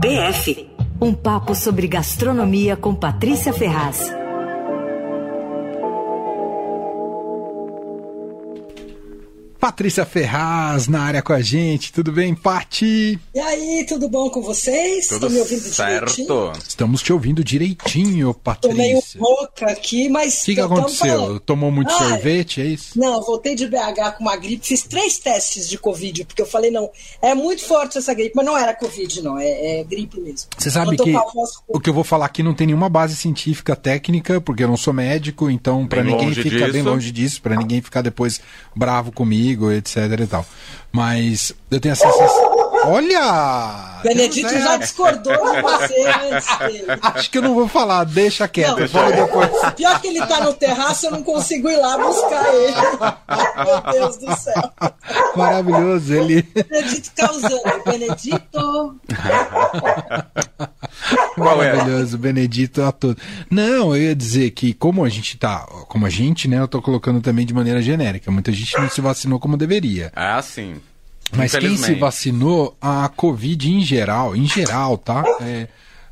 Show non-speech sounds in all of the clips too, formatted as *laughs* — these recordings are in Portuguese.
PF um papo sobre gastronomia com Patrícia Ferraz. Patrícia Ferraz na área com a gente. Tudo bem, Pati? E aí, tudo bom com vocês? Tudo Estão me ouvindo certo. direitinho? Estamos te ouvindo direitinho, Patrícia. Tô meio rouca aqui, mas... O que, que aconteceu? Tomou muito ah, sorvete, é isso? Não, voltei de BH com uma gripe, fiz três testes de Covid, porque eu falei, não, é muito forte essa gripe, mas não era Covid, não, é, é gripe mesmo. Você sabe que o que eu vou falar aqui não tem nenhuma base científica, técnica, porque eu não sou médico, então para ninguém ficar bem longe disso, para ninguém ficar depois bravo comigo, etc e tal. Mas eu tenho a sensação. Olha! Benedito já discordou de você antes dele. Acho que eu não vou falar, deixa quieto, não, fala depois. Pior que ele tá no terraço, eu não consigo ir lá buscar ele. Meu Deus do céu. Maravilhoso, ele. Benedito causando. Benedito. Qual é? Maravilhoso, Benedito a todo. Não, eu ia dizer que como a gente tá, como a gente, né, eu tô colocando também de maneira genérica. Muita gente não se vacinou como deveria. Ah, sim. Mas quem se vacinou, a Covid em geral, em geral, tá? É,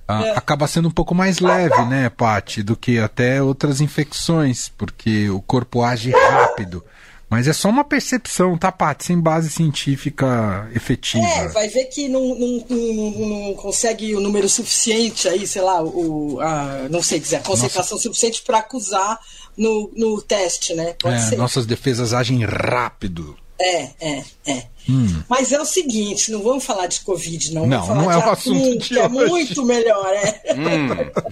a, é. acaba sendo um pouco mais leve, né, Paty, do que até outras infecções, porque o corpo age rápido. Mas é só uma percepção, tá, Paty? Sem base científica efetiva. É, vai ver que não, não, não, não consegue o número suficiente aí, sei lá, o, a, não sei dizer, a concentração Nossa. suficiente para acusar no, no teste, né? Pode é, ser. Nossas defesas agem rápido. É, é, é. Hum. Mas é o seguinte, não vamos falar de Covid, não. Não, não é o assunto de que é muito melhor, é. Hum.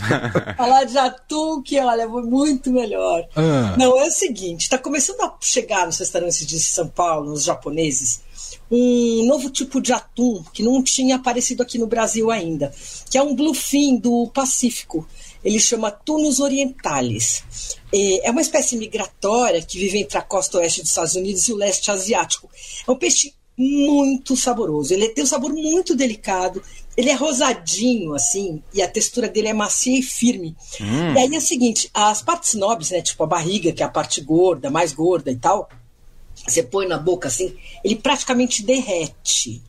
*laughs* falar de atum, que olha, é muito melhor. Ah. Não, é o seguinte, está começando a chegar nos restaurantes de São Paulo, nos japoneses, um novo tipo de atum que não tinha aparecido aqui no Brasil ainda, que é um bluefin do Pacífico ele chama Tunus orientalis. É uma espécie migratória que vive entre a costa oeste dos Estados Unidos e o leste asiático. É um peixe muito saboroso. Ele tem um sabor muito delicado. Ele é rosadinho, assim, e a textura dele é macia e firme. Hum. E aí é o seguinte: as partes nobres, né? Tipo a barriga, que é a parte gorda, mais gorda e tal, você põe na boca assim, ele praticamente derrete.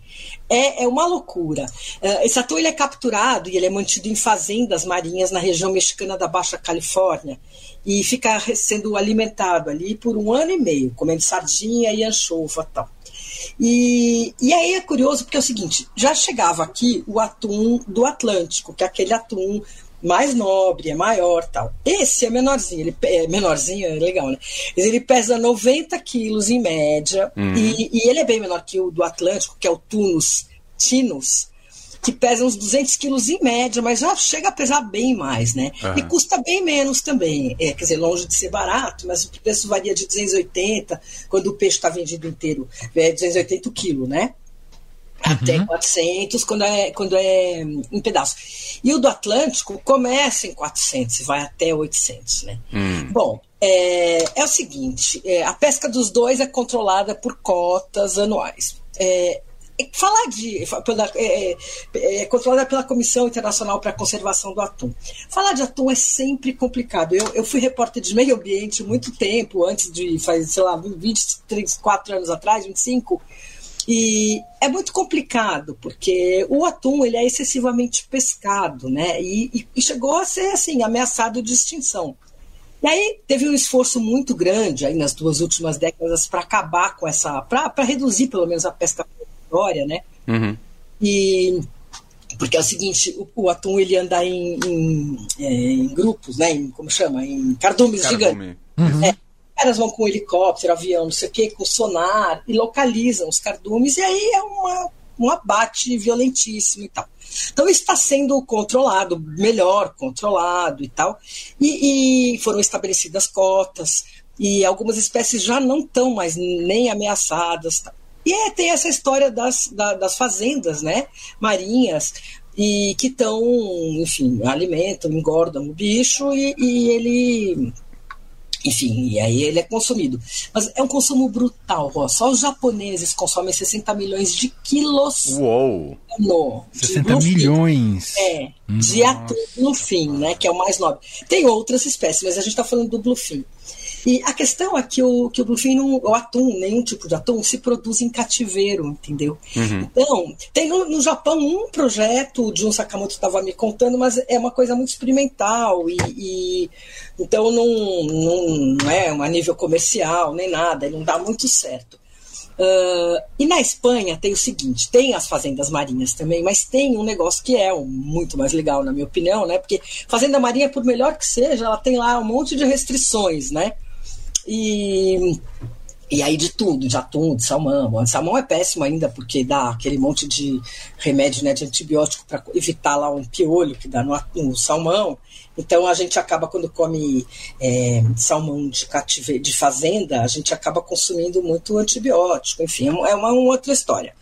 É, é uma loucura. Uh, esse ator ele é capturado e ele é mantido em fazendas marinhas na região mexicana da Baixa Califórnia e fica sendo alimentado ali por um ano e meio, comendo sardinha e anchova tal. E, e aí é curioso porque é o seguinte: já chegava aqui o atum do Atlântico, que é aquele atum mais nobre, é maior tal. Esse é menorzinho, ele é menorzinho, é legal, né? Ele pesa 90 quilos em média, uhum. e, e, ele é bem menor que o do Atlântico, que é o Tunus Tinus, que pesa uns 200 quilos em média, mas já chega a pesar bem mais, né? Uhum. E custa bem menos também. É, quer dizer, longe de ser barato, mas o preço varia de 280, quando o peixe está vendido inteiro, é 280 o quilo, né? Até uhum. 400 quando é, quando é em pedaços. E o do Atlântico começa em 400 e vai até 800, né? Hum. Bom, é, é, o seguinte, é, a pesca dos dois é controlada por cotas anuais. É, é falar de pela, é, é, é, controlada pela Comissão Internacional para a Conservação do Atum. Falar de atum é sempre complicado. Eu, eu fui repórter de meio ambiente muito tempo, antes de fazer, sei lá, 23, 4 anos atrás, 25 e é muito complicado, porque o atum ele é excessivamente pescado, né? E, e chegou a ser assim, ameaçado de extinção. E aí teve um esforço muito grande aí nas duas últimas décadas para acabar com essa, para reduzir pelo menos a pesca predatória, né? Uhum. E porque é o seguinte, o, o atum ele anda em, em, é, em, grupos, né? Em, como chama? Em cardumes Cardume. gigantes. Uhum. É, caras vão com helicóptero, avião, não sei o quê, com sonar, e localizam os cardumes, e aí é uma, um abate violentíssimo e tal. Então está sendo controlado, melhor controlado e tal, e, e foram estabelecidas cotas, e algumas espécies já não estão mais nem ameaçadas. Tal. E é, tem essa história das, da, das fazendas né, marinhas, e que estão, enfim, alimentam, engordam o bicho e, e ele enfim, e aí ele é consumido. Mas é um consumo brutal, ó. Só os japoneses consomem 60 milhões de quilos Uou. no 60 milhões? É, de atum bluefin, né? Que é o mais nobre. Tem outras espécies, mas a gente está falando do bluefin. E a questão é que o, que o bluefin, não, o atum, nenhum tipo de atum, se produz em cativeiro, entendeu? Uhum. Então, tem no, no, Japão um projeto, o Jun Sakamoto estava me contando, mas é uma coisa muito experimental e, e então não, não, não é a nível comercial nem nada, não dá muito certo. Uh, e na Espanha tem o seguinte: tem as fazendas marinhas também, mas tem um negócio que é um, muito mais legal, na minha opinião, né? Porque fazenda marinha, por melhor que seja, ela tem lá um monte de restrições, né? E e aí de tudo, de atum, de salmão. Salmão é péssimo ainda porque dá aquele monte de remédio né, de antibiótico para evitar lá um piolho que dá no, no, salmão. Então a gente acaba, quando come é, salmão de cativeiro, de fazenda, a gente acaba consumindo muito antibiótico. Enfim, é uma, uma outra história.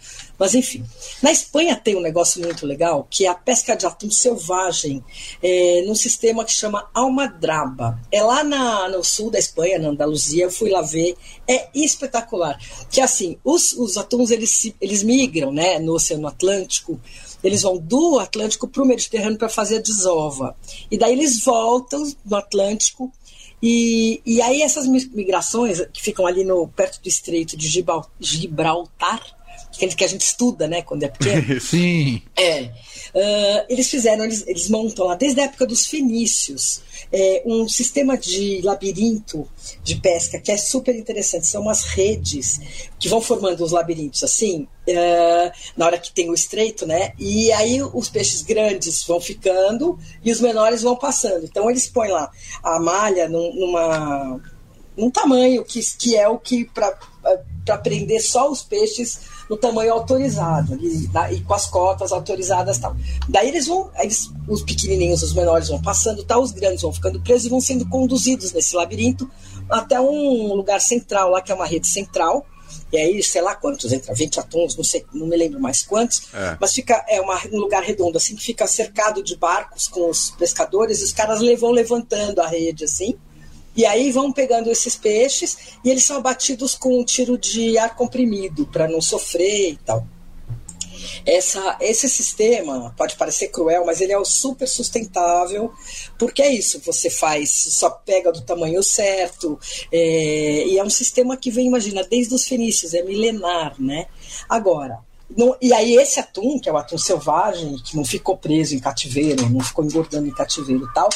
Mas enfim, na Espanha tem um negócio muito legal que é a pesca de atum selvagem é, num sistema que chama Almadraba. É lá na, no sul da Espanha, na Andaluzia, eu fui lá ver, é espetacular. Que assim, os, os atuns eles, eles migram né, no Oceano Atlântico eles vão do Atlântico para o Mediterrâneo para fazer a desova. E daí eles voltam no Atlântico. E, e aí essas migrações que ficam ali no perto do Estreito de Gibraltar, aquele que a gente estuda, né, quando é pequeno. *laughs* Sim. É. Uh, eles fizeram, eles, eles montam lá, desde a época dos fenícios, é, um sistema de labirinto de pesca que é super interessante. São umas redes que vão formando os labirintos assim, uh, na hora que tem o estreito, né? E aí os peixes grandes vão ficando e os menores vão passando. Então eles põem lá a malha num, numa num tamanho que, que é o que para prender só os peixes no tamanho autorizado e, e com as cotas autorizadas tal. Daí eles vão, eles, os pequenininhos, os menores vão passando, tal, os grandes vão ficando presos e vão sendo conduzidos nesse labirinto até um lugar central lá que é uma rede central. E aí, sei lá quantos entra, 20 atons, não sei, não me lembro mais quantos, é. mas fica é uma, um lugar redondo assim que fica cercado de barcos com os pescadores, e os caras vão levantando a rede assim. E aí vão pegando esses peixes e eles são abatidos com um tiro de ar comprimido para não sofrer e tal. Essa, esse sistema pode parecer cruel, mas ele é super sustentável, porque é isso, você faz, só pega do tamanho certo, é, e é um sistema que vem, imagina, desde os fenícios, é milenar, né? Agora, e aí esse atum, que é o atum selvagem, que não ficou preso em cativeiro, não ficou engordando em cativeiro e tal,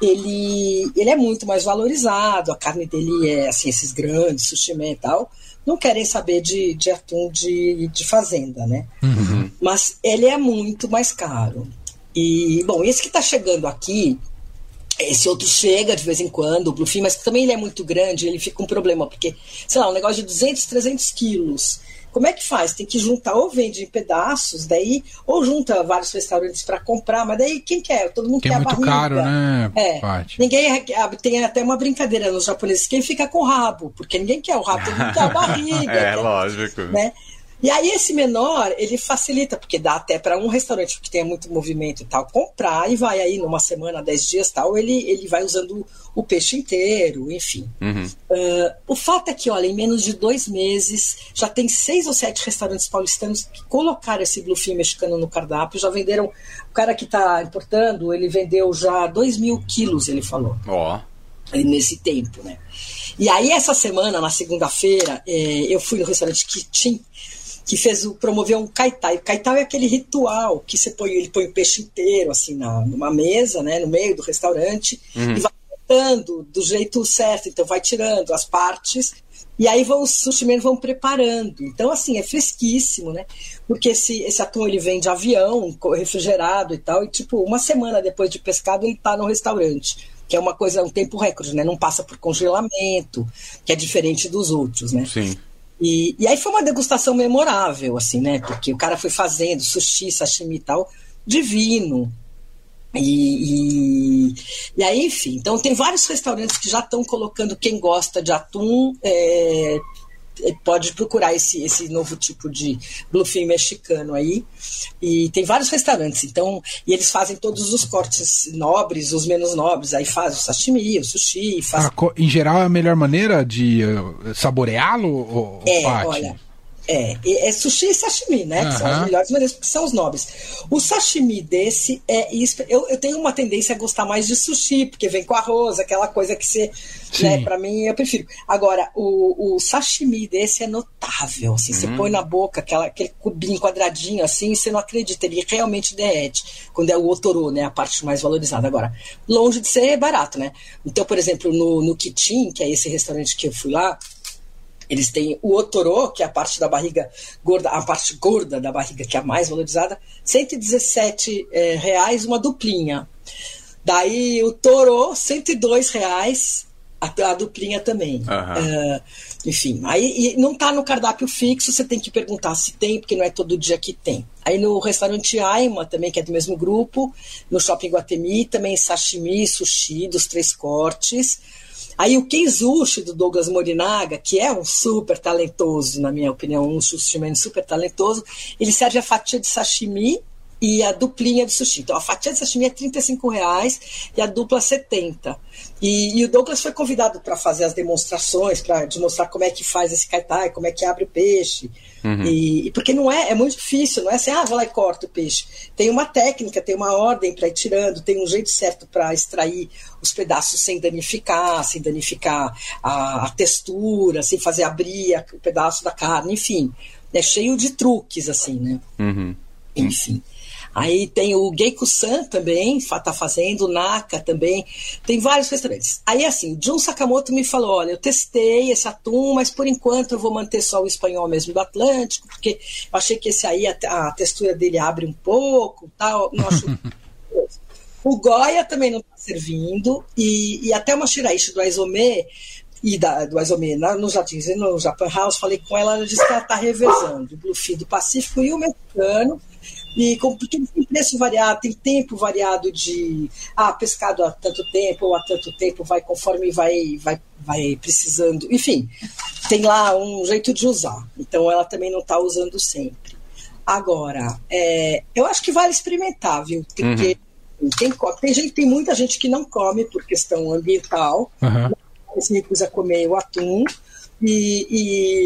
ele, ele é muito mais valorizado, a carne dele é assim, esses grandes, sushi e tal, não querem saber de, de atum de, de fazenda, né? Uhum. Mas ele é muito mais caro. E, bom, esse que está chegando aqui, esse outro chega de vez em quando, o Bluefin, mas também ele é muito grande, ele fica um problema, porque, sei lá, um negócio de 200, 300 quilos. Como é que faz? Tem que juntar ou vende em pedaços, daí, ou junta vários restaurantes para comprar, mas daí quem quer? Todo mundo que quer é muito barriga. caro, né? É. Ninguém tem até uma brincadeira nos japoneses, quem fica com o rabo, porque ninguém quer o rabo, todo mundo quer a *laughs* barriga. é, quer, lógico. Né? E aí esse menor, ele facilita, porque dá até para um restaurante que tenha muito movimento e tal, comprar e vai aí numa semana, dez dias tal, ele, ele vai usando o peixe inteiro, enfim. Uhum. Uh, o fato é que, olha, em menos de dois meses, já tem seis ou sete restaurantes paulistanos que colocaram esse bluefin mexicano no cardápio, já venderam, o cara que está importando, ele vendeu já dois mil quilos, ele falou. Ó. Oh nesse tempo, né? E aí essa semana, na segunda-feira, eh, eu fui no restaurante Kitin, que fez o, promoveu um kaitai. O kaitai é aquele ritual que você põe, ele põe o peixe inteiro assim na, numa mesa, né, no meio do restaurante uhum. e vai cortando do jeito certo. Então vai tirando as partes e aí vão, os sushimen vão preparando. Então, assim, é fresquíssimo, né? Porque esse, esse atum ele vem de avião, refrigerado e tal, e tipo, uma semana depois de pescado ele tá no restaurante. Que é uma coisa, um tempo recorde, né? Não passa por congelamento, que é diferente dos outros, né? Sim. E, e aí foi uma degustação memorável, assim, né? Porque o cara foi fazendo sushi, sashimi e tal, divino. E, e, e, aí, enfim, então tem vários restaurantes que já estão colocando quem gosta de atum é, pode procurar esse, esse novo tipo de bluefin mexicano aí. E tem vários restaurantes, então, e eles fazem todos os cortes nobres, os menos nobres, aí faz o sashimi, o sushi. Faz... Ah, em geral, é a melhor maneira de uh, saboreá-lo? É, olha. É, é sushi e sashimi, né? Que são as melhores maneiras, porque são os nobres. O sashimi desse é. Eu, eu tenho uma tendência a gostar mais de sushi, porque vem com arroz, aquela coisa que você. Né, pra mim, eu prefiro. Agora, o, o sashimi desse é notável. Assim, Você hum. põe na boca aquela, aquele cubinho quadradinho assim, você não acredita, ele realmente derrete. Quando é o otoro, né? A parte mais valorizada. Agora, longe de ser barato, né? Então, por exemplo, no, no Kitchen, que é esse restaurante que eu fui lá, eles têm o otorô, que é a parte da barriga gorda, a parte gorda da barriga, que é a mais valorizada, 117 é, reais uma duplinha. Daí o torô, 102 reais a, a duplinha também. Uhum. Uh, enfim, aí não está no cardápio fixo, você tem que perguntar se tem, porque não é todo dia que tem. Aí no restaurante Aima, também, que é do mesmo grupo, no Shopping Guatemi, também sashimi, sushi, dos três cortes. Aí o Keizushi do Douglas Morinaga, que é um super talentoso, na minha opinião, um sushi super talentoso, ele serve a fatia de sashimi e a duplinha de sushi. Então a fatia de sashimi é 35 reais e a dupla 70. E, e o Douglas foi convidado para fazer as demonstrações, para demonstrar como é que faz esse kaitai, como é que abre o peixe. Uhum. E, porque não é, é muito difícil, não é assim, ah, vou lá e corto o peixe. Tem uma técnica, tem uma ordem para ir tirando, tem um jeito certo para extrair os pedaços sem danificar, sem danificar a, a textura, sem fazer abrir a, o pedaço da carne, enfim. É cheio de truques, assim, né? Uhum. Enfim. Aí tem o Geiku-san também, tá fazendo, o Naka também. Tem vários restaurantes. Aí, assim, o Jun Sakamoto me falou: olha, eu testei esse atum, mas por enquanto eu vou manter só o espanhol mesmo do Atlântico, porque eu achei que esse aí, a, a textura dele abre um pouco, tal. Não acho. *laughs* o Goya também não está servindo, e, e até uma Shiraishi do Aizome e da, do Aizome no Jardins no Japan House, falei com ela, ela disse que ela está revezando o Bluefin do Pacífico e o mexicano, e porque tem preço variado, tem tempo variado de ah, pescado há tanto tempo ou há tanto tempo, vai conforme vai, vai, vai precisando. Enfim, tem lá um jeito de usar. Então ela também não está usando sempre. Agora, é, eu acho que vale experimentar, viu? Porque uhum. tem, tem, gente, tem muita gente que não come por questão ambiental, uhum. se recusa a comer o atum. E,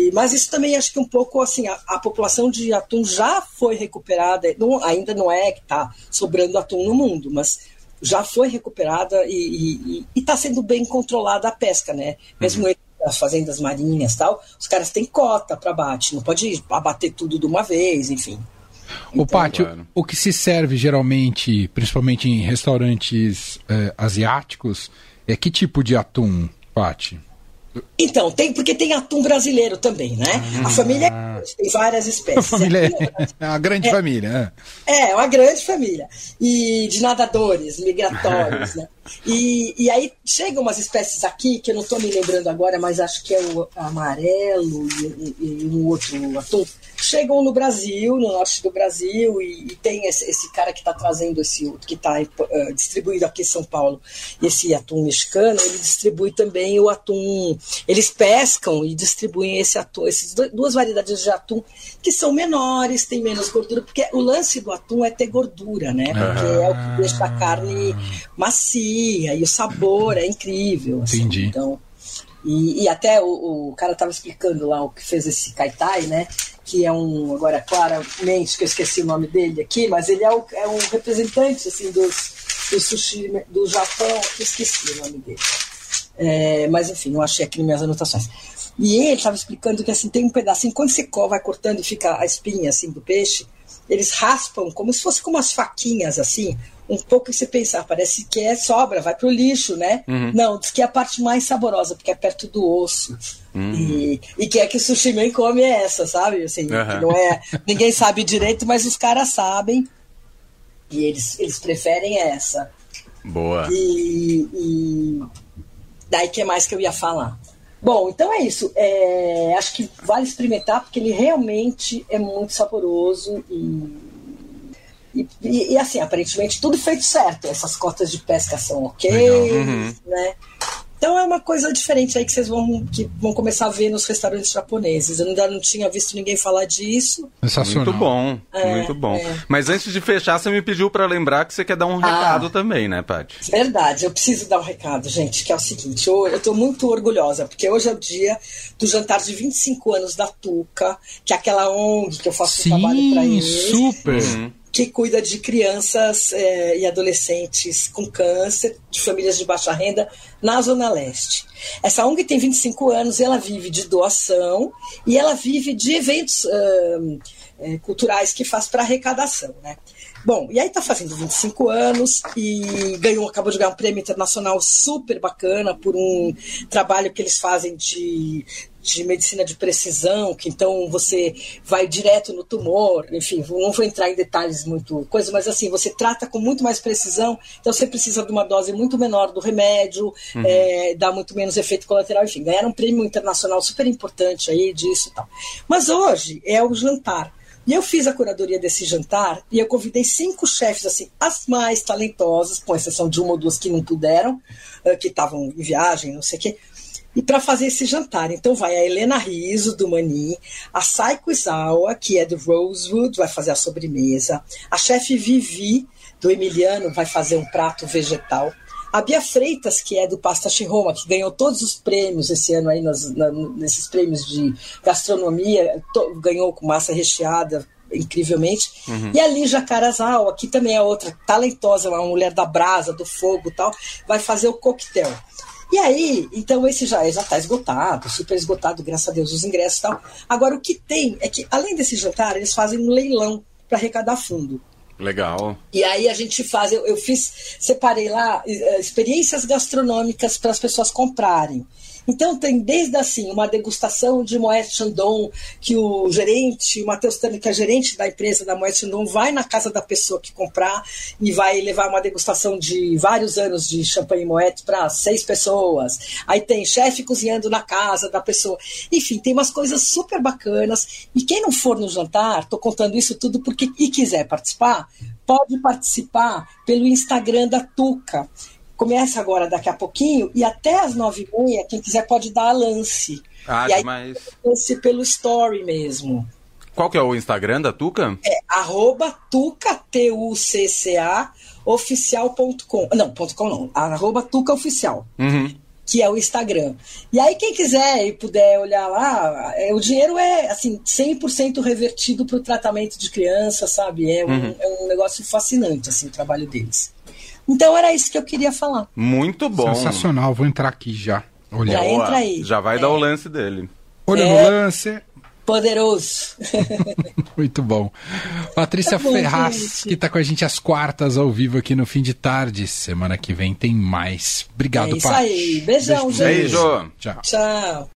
e, mas isso também acho que um pouco assim a, a população de atum já foi recuperada, não, ainda não é que está sobrando atum no mundo, mas já foi recuperada e está sendo bem controlada a pesca, né? Mesmo uhum. as fazendas marinhas tal, os caras têm cota para abate, não pode abater tudo de uma vez, enfim. O então, Pátio, claro. o que se serve geralmente, principalmente em restaurantes eh, asiáticos, é que tipo de atum, Pátio? Então, tem, porque tem atum brasileiro também, né? A família tem várias espécies. A *laughs* família é, é uma grande é, família. É. é, uma grande família. E de nadadores, migratórios, né? E, e aí chegam umas espécies aqui, que eu não estou me lembrando agora, mas acho que é o amarelo e, e, e um outro atum, chegam no Brasil, no norte do Brasil, e, e tem esse, esse, cara que está trazendo esse, que está uh, eh, distribuído aqui em São Paulo, esse atum mexicano, ele distribui também o atum. Eles pescam e distribuem esse atum, essas duas variedades de atum que são menores, tem menos gordura, porque o lance do atum é ter gordura, né? Porque ah. é o que deixa a carne macia e o sabor é incrível. Assim. Entendi. Então. E, e, até o, o cara estava explicando lá o que fez esse kaitai, né? que é um, agora claramente, que eu esqueci o nome dele aqui, mas ele é, o, é um representante assim, dos, do sushi do Japão, que esqueci o nome dele. É, mas enfim, eu achei aqui nas minhas anotações. E ele estava explicando que assim, tem um pedacinho, quando você vai cortando e fica a espinha assim do peixe, eles raspam como se fosse com umas faquinhas assim, um pouco que você pensar, parece que é sobra, vai pro lixo, né? Uhum. Não, diz que é a parte mais saborosa, porque é perto do osso. Uhum. E, e que é que o sushi man come é essa, sabe? Assim, uhum. não é, ninguém sabe direito, mas os caras sabem. E eles, eles preferem essa. Boa. E, e daí que mais que eu ia falar? Bom, então é isso. É, acho que vale experimentar porque ele realmente é muito saboroso e e, e, e, assim, aparentemente tudo feito certo. Essas cotas de pesca são ok, uhum. né? Uma coisa diferente aí que vocês vão, que vão começar a ver nos restaurantes japoneses. Eu ainda não tinha visto ninguém falar disso. Muito bom, é, muito bom. É. Mas antes de fechar, você me pediu para lembrar que você quer dar um ah, recado também, né, Paty? Verdade, eu preciso dar um recado, gente, que é o seguinte, eu, eu tô muito orgulhosa, porque hoje é o dia do jantar de 25 anos da Tuca, que é aquela ONG que eu faço Sim, um trabalho para eles. super! Uhum que cuida de crianças é, e adolescentes com câncer, de famílias de baixa renda, na Zona Leste. Essa ONG tem 25 anos, ela vive de doação e ela vive de eventos uh, culturais que faz para arrecadação. Né? Bom, e aí está fazendo 25 anos e ganhou, acabou de ganhar um prêmio internacional super bacana por um trabalho que eles fazem de, de medicina de precisão, que então você vai direto no tumor, enfim, não vou entrar em detalhes muito coisa, mas assim, você trata com muito mais precisão, então você precisa de uma dose muito menor do remédio, uhum. é, dá muito menos efeito colateral, enfim, ganharam um prêmio internacional super importante aí disso e tal. Mas hoje é o jantar. E eu fiz a curadoria desse jantar e eu convidei cinco chefes, assim, as mais talentosas, com exceção de uma ou duas que não puderam, que estavam em viagem, não sei o quê, e para fazer esse jantar. Então vai a Helena Riso, do Mani, a Saiko Izawa, que é do Rosewood, vai fazer a sobremesa, a chefe Vivi, do Emiliano, vai fazer um prato vegetal. A Bia Freitas, que é do Pasta Roma, que ganhou todos os prêmios esse ano aí, nas, na, nesses prêmios de gastronomia, to, ganhou com massa recheada, incrivelmente. Uhum. E a Lígia Carazawa, que também é outra talentosa, uma mulher da brasa, do fogo e tal, vai fazer o coquetel. E aí, então esse já já está esgotado, super esgotado, graças a Deus, os ingressos e tal. Agora, o que tem é que, além desse jantar, eles fazem um leilão para arrecadar fundo. Legal. E aí a gente faz, eu, eu fiz, separei lá uh, experiências gastronômicas para as pessoas comprarem. Então tem desde assim uma degustação de Moet Chandon, que o gerente, o Matheus Tani, que é gerente da empresa da Moet Chandon, vai na casa da pessoa que comprar e vai levar uma degustação de vários anos de champanhe Moet para seis pessoas. Aí tem chefe cozinhando na casa da pessoa. Enfim, tem umas coisas super bacanas. E quem não for no jantar, estou contando isso tudo porque e quiser participar, pode participar pelo Instagram da Tuca. Começa agora daqui a pouquinho e até as nove e meia, quem quiser pode dar a lance. Ah, e aí, mas... lance pelo story mesmo. Qual que é o Instagram da Tuca? É arroba tuca, T-U-C-C-A, oficial.com. Não, ponto .com não, arroba tuca oficial. Uhum. Que é o Instagram. E aí, quem quiser e puder olhar lá, é, o dinheiro é assim 100% revertido para o tratamento de criança, sabe? É um, uhum. é um negócio fascinante assim, o trabalho deles. Então era isso que eu queria falar. Muito bom. Sensacional, vou entrar aqui já. Olha. Já entra aí. Já vai é. dar o lance dele. Olha é. no lance. Poderoso. *laughs* Muito bom. Patrícia é bom, Ferraz, gente. que está com a gente às quartas ao vivo aqui no fim de tarde. Semana que vem tem mais. Obrigado, é isso aí. Beijão, Beijo. gente. Beijo. Tchau. Tchau.